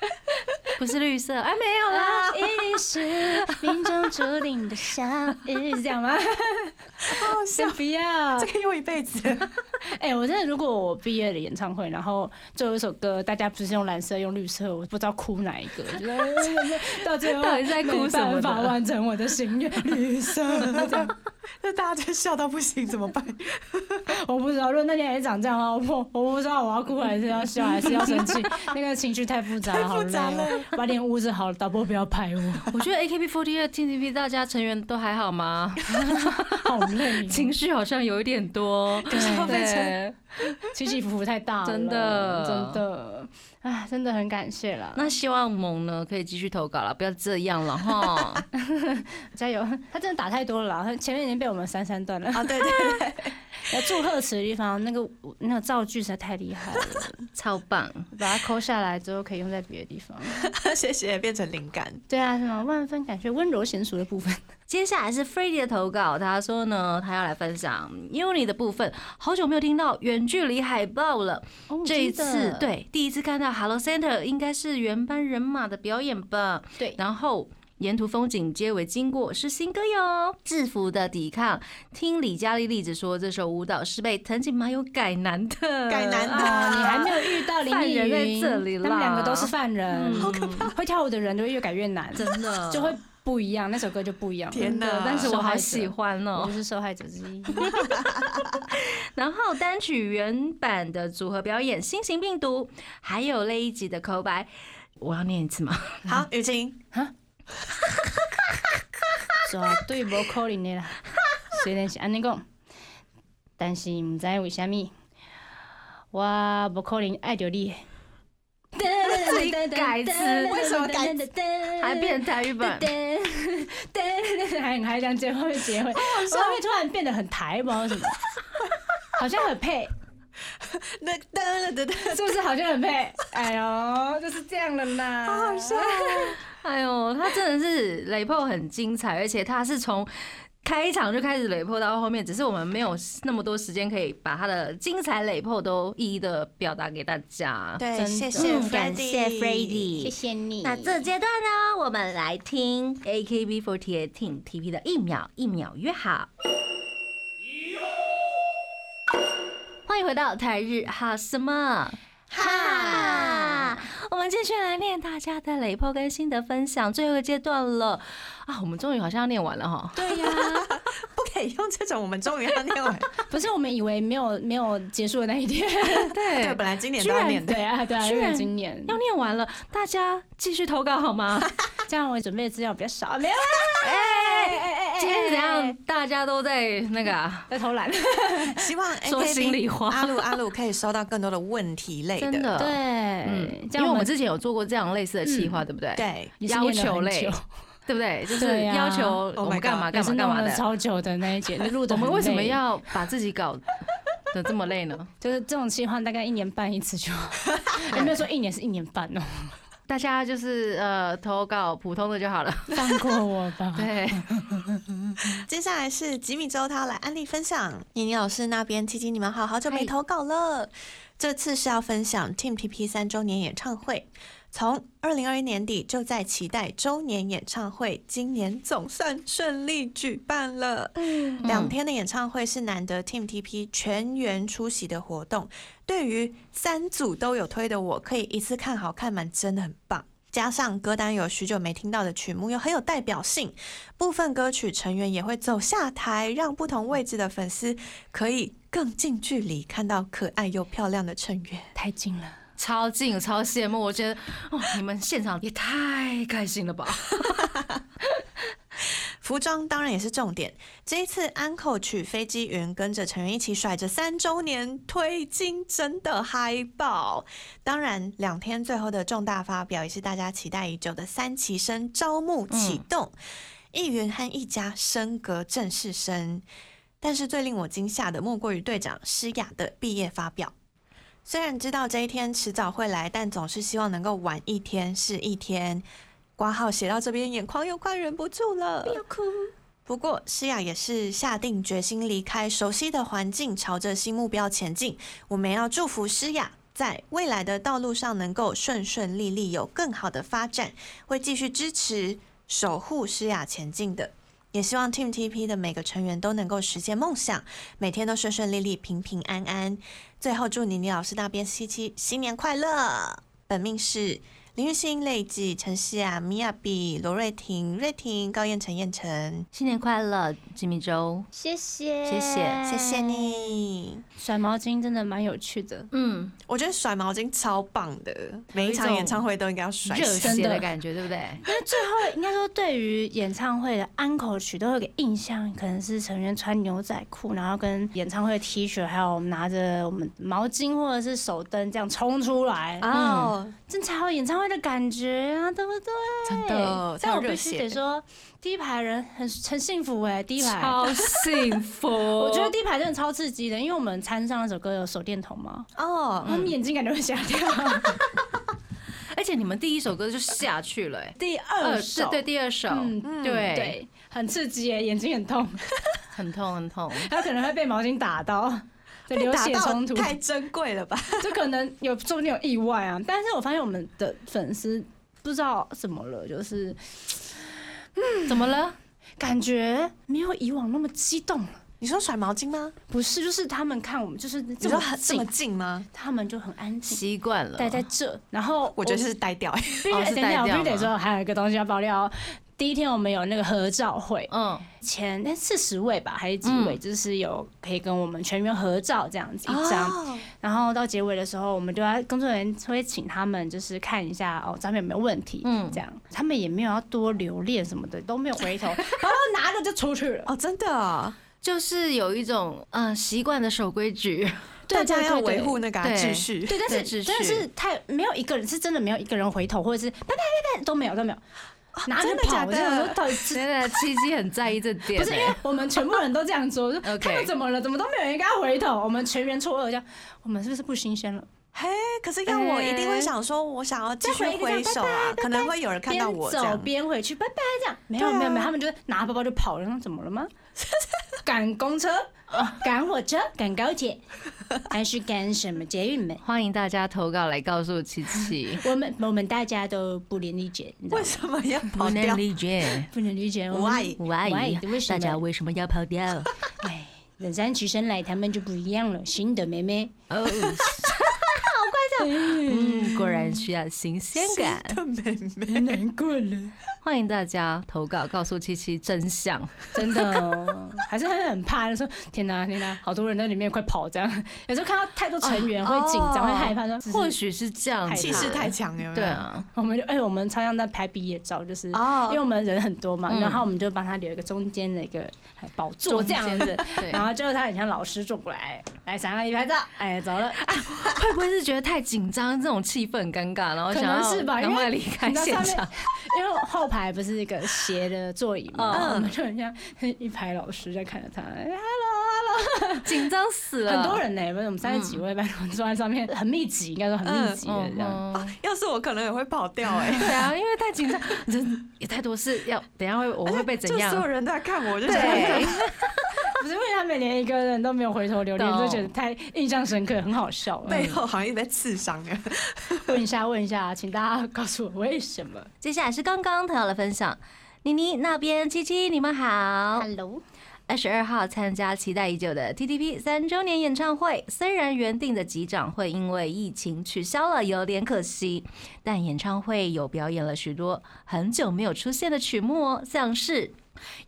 B: [LAUGHS]
A: 不是绿色，哎，没有啦。
B: 啊，[LAUGHS] 一是命中注定的相遇，是这样吗？
C: 好
B: 先
C: 笑，
B: 不要
C: 这。个用一辈子。[LAUGHS]
B: 哎、我真的，如果我毕业的演唱会，然后最后一首歌大家不是用蓝色，用绿色，我不知道哭哪一个。我觉得到最后
A: 到底在哭什么
B: 法完成我的心愿，绿色这样。
C: 那大家就笑到不行，怎么办？
B: 我不知道，如果那天还长这样的话，我我不知道我要哭还是要笑还是要生气，那个情绪太复杂了。杂，好累哦，把脸捂着好了，导播不要拍我，[LAUGHS]
A: 我觉得 AKB48 TTP 大家成员都还好吗？[LAUGHS]
B: 好累哦，[LAUGHS]
A: 情绪好像有一点多，
B: 对
A: 对。
B: 起起伏伏太大了，
A: 真的
B: 真的，哎，真的很感谢了。
A: 那希望萌呢可以继续投稿了，不要这样了哈。
B: 加油！他真的打太多了啦，他前面已经被我们三三断了。
C: 啊，对对对，
B: 要祝贺词的地方，那个那个造句实在太厉害了，[LAUGHS]
A: 超棒！
B: 把它抠下来之后可以用在别的地方。[LAUGHS]
C: 谢谢，变成灵感。
B: 对啊，什么万分感谢温柔娴熟的部分。[LAUGHS]
A: 接下来是 f r e d d y 的投稿，他说呢，他要来分享 Uni 的部分。好久没有听到远距离海报了，
B: 哦
A: 这一次对第一次看到 Hello Center，应该是原班人马的表演吧？
B: 对
A: 然后。沿途风景皆为经过，是新歌哟。制服的抵抗，听李佳丽例子说，这首舞蹈是被藤井麻友改难的，
C: 改难的。
B: 哦，你还没有遇到林
A: 犯
B: 丽
A: 人在
B: 云，
A: 这里啦
B: 他们两个都是犯人，
A: 嗯。
B: 好可怕。会跳舞的人就会越改越难，
A: 真的。
B: 就会不一样，那首歌就不一样。
C: 天哪
A: 但是我好喜欢哦。
B: 我就。是受害者之一。
A: 然后单曲原版的组合表演《新型病毒》，还有那一集的口白，我要念一次吗？
C: 好，雨晴，[LAUGHS]
B: 绝对无可能的啦。虽然是安尼讲，但是毋知为虾米，我无可能爱着你。
A: 自己改词
C: 为什么改
A: 还变台语版？[LAUGHS]
B: 还很嗨，这样最后面结尾，后面突然变得很台，不知道为什么，好像很配，
C: 那噔噔噔，
B: 是不是好像很配？哎呦，就是这样了啦，好好笑。
A: 哎呦，他真的是雷破很精彩，而且他是从开场就开始雷破到后面，只是我们没有那么多时间可以把他的精彩雷破都一一的表达给大家。
C: 对，谢谢
A: 嗯感谢 Freddy
B: 谢谢你。
A: 那这阶段呢，我们来听 AKB48 Team TP 的一秒一秒约好。欢迎回到台日哈什么？哈？我们继续来念大家的雷破跟心得分享，最后一个阶段了啊！我们终于好像要念完了哈。[LAUGHS]
B: 对呀、
C: 不可以用这种，我们终于要念完。[LAUGHS]
B: 不是我们以为没有没有结束的那一天，[LAUGHS]
C: 对，
A: 对，
C: 本来今年
A: 居然
C: 都要念的。
B: 对啊对啊，因
A: 居然
B: 为今年
A: 要念完了，大家继续投稿好吗？
B: 这样我准备的资料比较少，没有
A: 哎
B: 哎哎哎
A: 今天怎样？大家都在那个啊，
B: 在偷懒，
C: 希望
A: 说心里话
C: 阿鲁阿鲁可以收到更多的问题类
A: 真的
B: 对，
A: 嗯，因为我们之前有做过这样类似的企划，对不对？，
C: 对，
A: 要求类对不对？就是要求
C: Oh
A: 我们干嘛干嘛干嘛的。
B: 超久的那一节，录的 [LAUGHS]
A: 我们为什么要把自己搞得这么累呢？[LAUGHS]
B: 就是这种计划大概一年半一次就好，有 [LAUGHS] 没有说一年是一年半哦？
A: 大家就是呃投稿普通的就好了。
B: 放过我吧。
A: 对，
C: 接下来是吉米周，他要来安利分享。妮妮老师那边，琪琪你们好，好久没投稿了。这次是要分享 Team TP 三周年演唱会。从二零二一年底就在期待周年演唱会，今年总算顺利举办了。两天的演唱会是难得 Team TP 全员出席的活动，对于三组都有推的我，可以一次看好看满，真的很棒。加上歌单有许久没听到的曲目，又很有代表性，部分歌曲成员也会走下台，让不同位置的粉丝可以更近距离看到可爱又漂亮的成员。
B: 太近了，
A: 超近，超羡慕。我觉得哦，你们现场也太开心了吧！[LAUGHS]
C: 服装当然也是重点。这一次安口取飞机云跟着成员一起甩着三周年推进，真的嗨爆！当然，两天最后的重大发表也是大家期待已久的三期生招募启动，艺云和一家升格正式生。但是最令我惊吓的，莫过于队长诗雅的毕业发表。虽然知道这一天迟早会来，但总是希望能够晚一天是一天。挂号写到这边，眼眶又快忍不住了。不要哭。不过诗雅也是下定决心离开熟悉的环境，朝着新目标前进。我们要祝福诗雅在未来的道路上能够顺顺利利，有更好的发展，会继续支持、守护诗雅前进的。也希望 Team TP 的每个成员都能够实现梦想，每天都顺顺利利、平平安安。最后祝妮妮老师那边七七新年快乐！本命是林玉欣、累计、陈希雅、米亚比、罗瑞婷、瑞婷、高燕晨、燕晨，
A: 新年快乐，吉米周。
B: 谢谢，
A: 谢谢
C: 谢谢。你。
B: 甩毛巾真的蛮有趣的，
A: 嗯，
C: 我觉得甩毛巾超棒的，每一场演唱会都应该要甩
A: 热。血的感觉，对不对？
B: 因为最后应该说，对于演唱会的安口曲都有个印象，可能是成员穿牛仔裤，然后跟演唱会 T 恤，还有拿着我们毛巾或者是手灯这样冲出来，
C: 哦，
B: 真才有演唱会的感觉啊，对不对？
C: 真的，
B: 但我必须得说，第一排人很很幸福哎、第一排。
A: 超幸福，[LAUGHS]
B: 我觉得第一排真的超刺激的，因为我们参上那首歌有手电筒嘛，
C: 哦，
B: 他们眼睛感觉会瞎掉。[LAUGHS]
A: 而且你们第一首歌就下去了，哎，
B: 第二
A: 是
B: 首，
A: 对第二首，
B: 嗯，
A: 对，
B: 对，很刺激耶，眼睛很痛，
A: 很 [LAUGHS] 痛很痛。
B: 他可能会被毛巾打到，对，流血冲突，
C: 太珍贵了吧？[LAUGHS]
B: 就可能有说不定有意外啊。但是我发现我们的粉丝不知道怎么了，就是嗯
A: 怎么了？
B: 感觉没有以往那么激动了。
C: 你说甩毛巾吗？
B: 不是，就是他们看我们就是
C: 你
B: 这么
C: 说很这么
B: 近，
C: 近吗？
B: 他们就很安静，
A: 习惯了，
B: 待在这。然后
C: 我觉得是呆掉。
B: 必须
A: 哦是
B: 等一下，我必须得说还有一个东西要爆料哦。第一天我们有那个合照会，
A: 嗯，
B: 前那四十位吧，还是几位，
A: 嗯。
B: 就是有可以跟我们全员合照这样子一张。
C: 哦。
B: 然后到结尾的时候，我们就要工作人员会请他们就是看一下哦，照片有没有问题，
A: 嗯。
B: 这样。他们也没有要多留恋什么的，都没有回头，[LAUGHS] 然后拿着就出去了。
C: 哦，真的哦，
A: 就是有一种嗯习惯的守规矩，[LAUGHS]
C: 大家要维护那个秩序。
B: 对，但是真的是太没有一个人是真的没有一个人回头，或者是拜拜拜拜都没有都没有，拿着
C: 真的假
B: 跑，我就想说
C: 的？
B: 到底是。
A: 真的七七很在意这点，
B: 不是因为我们全部人都这样做，我就
A: OK
B: 他们怎么了？怎么都没有人跟他回头？我们全员错愕，这样我们是不是不新鲜了？
C: 嘿，可是要我一定会想说，我想要继续挥手啊，可能会有人看到我走。
B: 边回去，拜拜这样。没有没有没有，他们就拿包包就跑了。然后怎么了吗？[LAUGHS] 赶公车、赶火车、赶高铁，[LAUGHS] 还是赶什么捷运们？
A: 欢迎大家投稿来告诉琪琪，
B: 我们我们大家都不能理解，
C: 为？什么要跑掉不
A: 能？理解，
B: 不能理解。什么
A: 大家为什么要跑掉？
B: 哎，冷山起身来，他们就不一样了。新的妹妹，
A: 哦，[LAUGHS] 好快这样，嗯，果然需要新鲜感。
C: 的妹妹，[LAUGHS]
B: 难过了，
A: 欢迎大家投稿，告诉七七真相。
B: 真的哦，[LAUGHS] 还是会很怕，就说天哪天哪，好多人在里面快跑这样。有时候看到太多成员会紧张，
C: 哦
B: 会害怕，说
A: 或许是这样，
C: 气势太强有没有？
A: 对啊，
B: 我们就哎、我们常常在拍毕业照，就是、
C: 哦。
B: 因为我们人很多嘛，
A: 嗯。
B: 然后我们就帮他留一个中间的一个宝座这样。子，[LAUGHS]
A: 对。
B: 然后就是他很像老师坐过来，来闪了一拍照，哎走了，[LAUGHS]
A: 会不会是觉得太紧张，这种气氛很尴尬，然后想要
B: 是吧，因为
A: 赶快离开现场？
B: 因为后排不是一个斜的座椅嘛，
A: 嗯。
B: 然后我们就很像一排老师在看着他，哎 [LAUGHS]
A: 紧张死了，
B: 很多人呢、我们三十几位班坐在上面，很密集，应该说很密集的
A: 嗯
B: 这样。
A: 嗯
C: 要是我可能也会跑掉哎、
A: 对啊，因为太紧张，人也太多事要，等一下会我会被怎样
C: 所？有人都在看我，就觉得
A: 对，[LAUGHS]
B: 不是因为他每年一个人都没有回头留恋，
A: 懂
B: 就觉得太印象深刻，很好笑。
C: 背后好像一直在刺伤啊。[LAUGHS]
B: 问一下，问一下，请大家告诉我为什么
A: 接下来是刚刚投稿的分享，妮妮那边，七七你们好。
B: ？Hello，
A: 二十二号参加期待已久的 TTP 三周年演唱会，虽然原定的集长会因为疫情取消了，有点可惜，但演唱会有表演了许多很久没有出现的曲目哦，像是《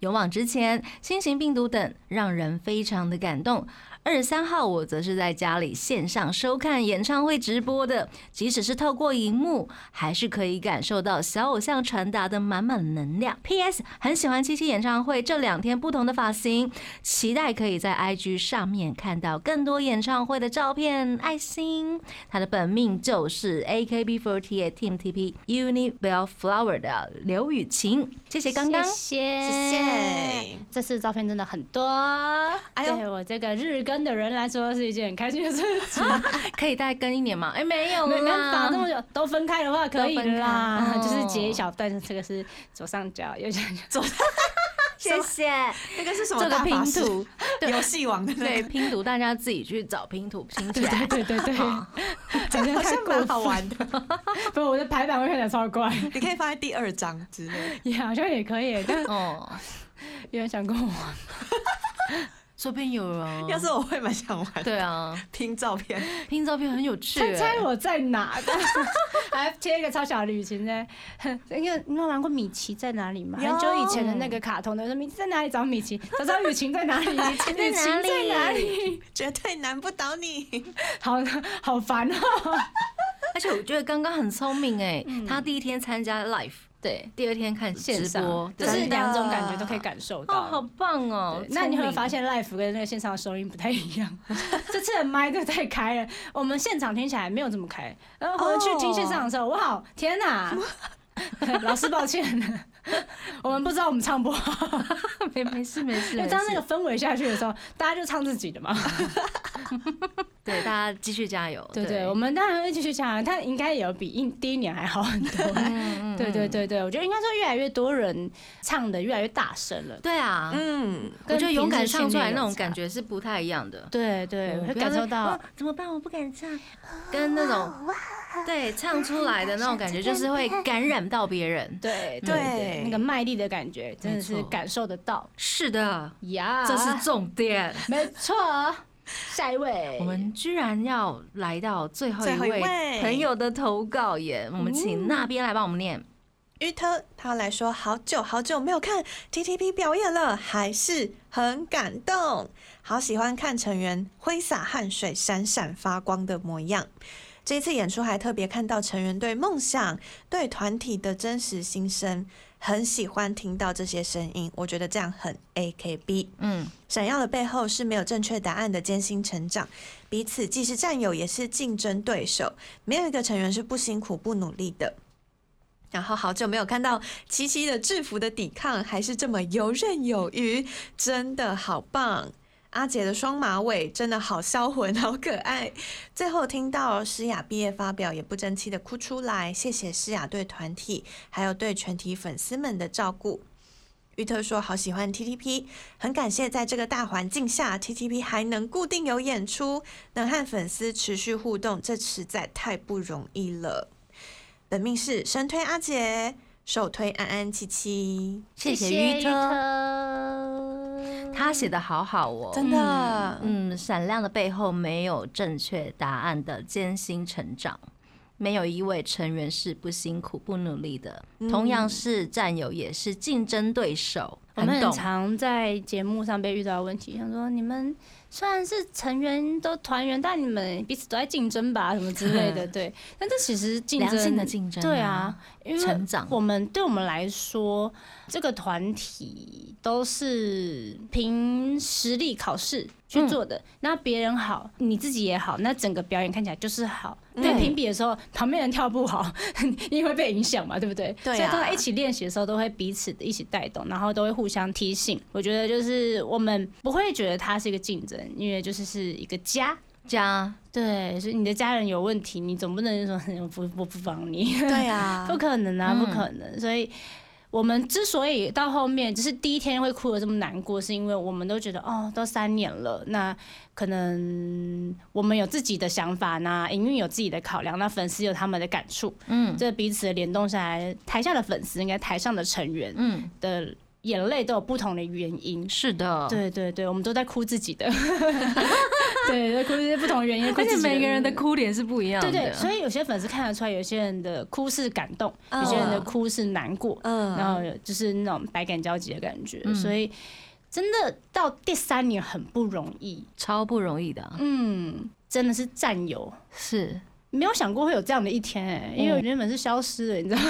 A: 勇往直前》《新型病毒》等，让人非常的感动。二十三号，我则是在家里线上收看演唱会直播的，即使是透过荧幕，还是可以感受到小偶像传达的满满能量。P.S. 很喜欢七七演唱会这两天不同的发型，期待可以在 IG 上面看到更多演唱会的照片。爱心，他的本命就是 AKB48 Team TP Uni Bellflower 的刘雨晴。谢谢刚刚。
B: 谢
C: 谢谢。
B: 这次照片真的很多，
C: 哎呦
B: 对我这个日更的人来说是一件很开心的事情。[LAUGHS]
A: 可以再跟一年吗？哎、没有
B: 没
A: 啦，
B: 办法，这么久都分开的话可以啦，就是截一
A: 哦
B: 小段，这个是左上角，右下角。
A: 左 [LAUGHS] 谢谢。
C: 那个是什么
A: 这个拼？图，
C: 游戏王的那
A: 对，拼图，大家自己去找拼图拼起来。
B: 对对对，
A: 好
B: 讲的
C: 好
B: 太过
C: 像蛮好。玩的。[LAUGHS]
B: 不，我的排版会看起来超怪，
C: 你可以放在第二章之类的。
B: 也好像也可以，但
A: 哦，
B: 有人想跟我玩。
A: 周边有人，
C: 要是我会蛮想玩，
A: 对啊，
C: 拼照片，
A: 拼照片很有趣欸。
B: 猜猜我在哪？[LAUGHS] 还贴一个超小的旅行呢？[LAUGHS] 因为你有玩过米奇在哪里吗？
C: 有
B: 很久以前的那个卡通的，说米奇在哪里找米奇，找找雨晴在哪里？[LAUGHS] 雨晴
A: 在哪里？
C: 绝对难不倒你。
B: 好好烦哦。
A: 而且我觉得刚刚很聪明哎，他第一天参加 live，
B: 对，
A: 第二天看
B: 线上
A: 直播，
B: 就是
A: 对
B: 两种感觉都可以感受
A: 哦，
B: 到。
A: 好棒哦！
B: 那你会发现 l i f e 跟那个线上的收音不太一样，[LAUGHS] 这次的麦都太开了，我们现场听起来没有这么开，然后回去听线上的时候，哇，天哪！[LAUGHS] 老师抱歉，[LAUGHS] 我们不知道我们唱不好，[LAUGHS]
A: 没没事没事，
B: 因为当那个氛围下去的时候，大家就唱自己的嘛。[LAUGHS]
A: 对大家继续加油，
B: 对对，我们当然会继续加油，但应该也有比一第一年还好很多。
A: 嗯
B: 对对对对，我觉得应该说越来越多人唱的越来越大声了。
A: 对啊，
C: 嗯，
A: 我觉得勇敢唱出来那种感觉是不太一样的。
B: 对对，会感受到
A: 啊怎么办？我不敢唱，跟那种 [LAUGHS] 对唱出来的那种感觉，就是会感染到别人。[LAUGHS]
B: 对
C: 对
B: 对那个卖力的感觉，真的是感受得到
A: 是的，
B: 呀。
A: 这是重点。[LAUGHS]
B: 没错。下一位，
A: 我们居然要来到最后
C: 一
A: 一位
C: 位
A: 朋友的投稿耶！我们请那边来帮我们念。
C: 于特他来说，好久好久没有看 TTP 表演了，还是很感动，好喜欢看成员挥洒汗水、闪闪发光的模样。这一次演出还特别看到成员对梦想、对团体的真实心声，很喜欢听到这些声音，我觉得这样很 AKB。
A: 嗯，
C: 闪耀的背后是没有正确答案的艰辛成长，彼此既是战友，也是竞争对手，没有一个成员是不辛苦不努力的。然后好久没有看到七七的制服的抵抗，还是这么游刃有余，真的好棒！阿杰的双马尾真的好销魂，好可爱。最后听到诗雅毕业发表，也不争气的哭出来，谢谢诗雅对团体还有对全体粉丝们的照顾。玉特说好喜欢 TTP，很感谢在这个大环境下，TTP 还能固定有演出，能和粉丝持续互动，这实在太不容易了。本命是神推阿杰，首推安安七七，
A: 谢谢
B: 玉
A: 于特，他写的好好哦，
C: 真的，
A: 嗯，闪亮的背后没有正确答案的艰辛成长，没有一位成员是不辛苦不努力的，同样是战友，也是竞争对手。
B: 我们很，常在节目上被遇到的问题，想说你们虽然是成员都团员，但你们彼此都在竞争吧，什么之类的，[LAUGHS] 对。但这其实竞
A: 争性
B: 争
A: 的竞争啊。
B: 对啊，因为
A: 成长
B: 我们对我们来说，这个团体都是凭实力考试去做的。那别人好，你自己也好，那整个表演看起来就是好。对评比的时候，旁边人跳不好，[LAUGHS] 你会被影响嘛，对不对？
C: 对啊
B: 所以大家一起练习的时候，都会彼此的一起带动，然后都会互相提醒。我觉得就是我们不会觉得它是一个竞争，因为就是是一个家。
A: 加 [LAUGHS]
B: 对，所以你的家人有问题，你总不能说 [LAUGHS] 我不不帮你。
C: 对啊，[LAUGHS]
B: 不可能啊，
A: 嗯。
B: 不可能。所以我们之所以到后面就是第一天会哭的这么难过，是因为我们都觉得哦，都三年了，那可能我们有自己的想法，那营运有自己的考量，那粉丝有他们的感触，
A: 嗯。
B: 这彼此的联动下来，台下的粉丝应该台上的成员
A: 嗯，
B: 的眼泪都有不同的原因。
A: 是的，，
B: 对对对，我们都在哭自己的，[LAUGHS] 对，在哭这些不同原因，
A: 而且每个人的哭点是不一样的，
B: 对对，所以有些粉丝看得出来，有些人的哭是感动，
C: 嗯。
B: 有些人的哭是难过，
C: 嗯，
B: 然后就是那种百感交集的感觉，
A: 嗯。
B: 所以真的到第三年很不容易，
A: 超不容易的。啊，
B: 嗯，真的是战友。
A: 是，
B: 没有想过会有这样的一天哎、因为我原本是消失的，你知道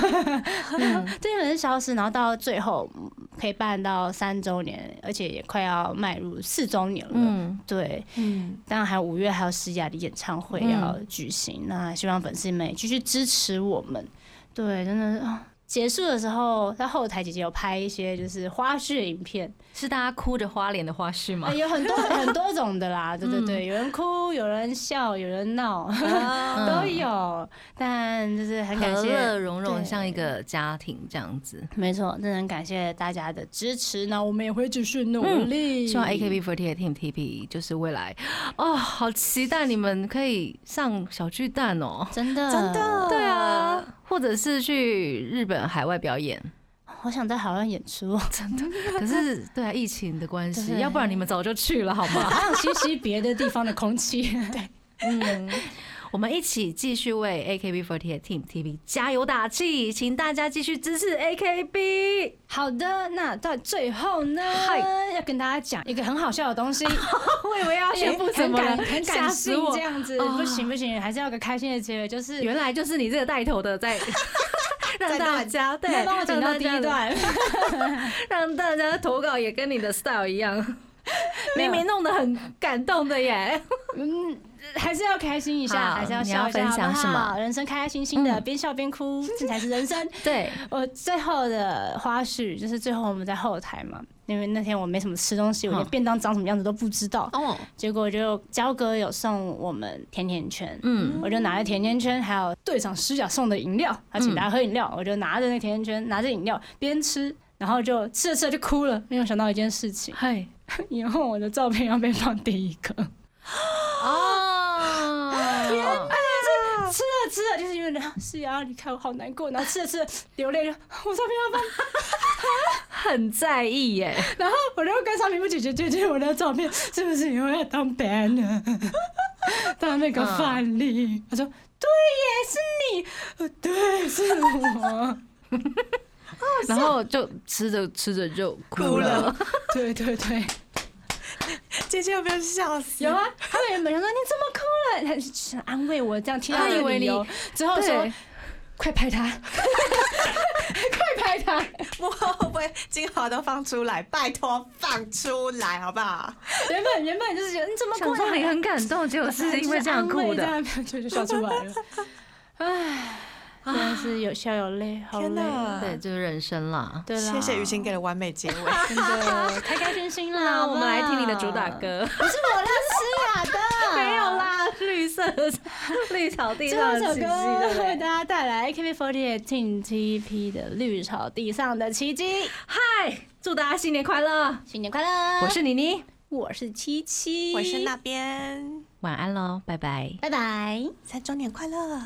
B: 吗？[LAUGHS] 原本是消失，然后到最后嗯陪伴到三周年，而且也快要迈入四周年了。
A: 嗯，
B: 对，
C: 嗯，
B: 当然还有五月还有诗雅的演唱会
A: 嗯
B: 要举行，那希望粉丝们也继续支持我们。对，真的是啊。结束的时候，在后台姐姐有拍一些就是花絮影片，
A: 是大家哭着花脸的花絮吗
B: 啊，？有很多 [LAUGHS] 很多种的啦，对对
A: 嗯
B: 对，有人哭，有人笑，有人闹，
C: 啊
B: 都有。但就是很感
A: 和
B: 谢，
A: 乐融融，像一个家庭这样子。
B: 没错，真的很感谢大家的支持。那我们也会继续努力，
A: 希望 AKB48 Team TP 就是未来哦，好期待你们可以上小巨蛋哦。
B: 真的
C: 真的
A: 对啊，或者是去日本海外表演。
B: 我想在海外演出 [LAUGHS] 真的，
A: 可是对啊，疫情的关系，要不然你们早就去了好吗？[LAUGHS]
B: 还想吸吸别的地方的空气。[LAUGHS] 对，
A: 嗯，我们一起继续为 AKB48 Team TV 加油打气，请大家继续支持 AKB。
B: 好的，那到最后呢
A: 嗨，
B: 要跟大家讲一个很好笑的东西。[LAUGHS]
A: 我以为要宣布什
B: 很
A: 么
B: 很
A: 吓
B: 感性
A: 死我
B: 这！样子，
A: 哦
B: 不行不行，还是要个开心的结尾，就是
A: 原来就是你这个带头的在 [LAUGHS] 让大家对，
B: 再帮我剪到第一，段。[LAUGHS]
A: 让大家投稿也跟你的 style 一样，明明弄得很感动的耶。
B: 嗯，还是要开心一下，还是要笑一下，
A: 分享
B: 好不
A: 什么
B: 好？人生开开心心的，
A: 嗯
B: 边笑边哭，这才是人生。[LAUGHS]
A: 对，[LAUGHS]
B: 我最后的花絮就是最后我们在后台嘛，因为那天我没什么吃东西，我连
A: 嗯
B: 便当长什么样子都不知道。
C: 哦，
B: 结果就焦哥有送我们甜甜圈，
A: 嗯，
B: 我就拿着甜甜圈，还有队长师长送的饮料，他请大家喝饮料，我就拿着那甜甜圈，拿着饮料边吃，然后就吃着吃着就哭了，没有想到一件事情，
A: 嗨，[LAUGHS]
B: 以后我的照片要被放第一个。
A: 哦，
B: 吃着吃着，就是因为是要离开我，好难过。然后吃着吃着流泪，了我照片要放，
A: 很在意耶。
B: 然后我就跟上屏幕姐姐姐姐，我的照片是不是因为要当 banner，[LAUGHS] 当那个范例？他说对耶，是你，呃对，是我，[LAUGHS]
A: 然后就吃着吃着就哭了。
B: 对对对，
C: 姐姐有没有笑死？
B: 有啊。他们原本想说你怎么哭了，他想安慰我，这样听到
A: 他以为你
B: 理由之后说，快拍他，[LAUGHS] 快拍他。
C: 幕后会不会精华都放出来？拜托放出来好不好？
B: 原本原本就是觉得你怎么哭了
A: 想说你很感动，结果是因为这样哭的。[LAUGHS]
B: 就笑出来了。唉，真的是有笑有泪，好累。
A: 对，就是人生啦。
B: 对啦，
C: 谢谢雨晴给了完美结尾。[LAUGHS]
B: 真的开开心心啦。
A: 我们来听你的主打，歌。
B: 不是我啦，是诗雅的。
A: 没有啦，绿色的绿草地
B: 最
A: 上的奇迹？
B: 为大家带来 AKB48 Team TP 的《绿草地上的奇迹》。
A: 嗨，祝大家新年快乐！
B: 新年快乐！
A: 我是妮妮，
B: 我是七七，
C: 我是那边，
A: 晚安喽，拜拜。
B: 拜拜。
C: 三周年快乐！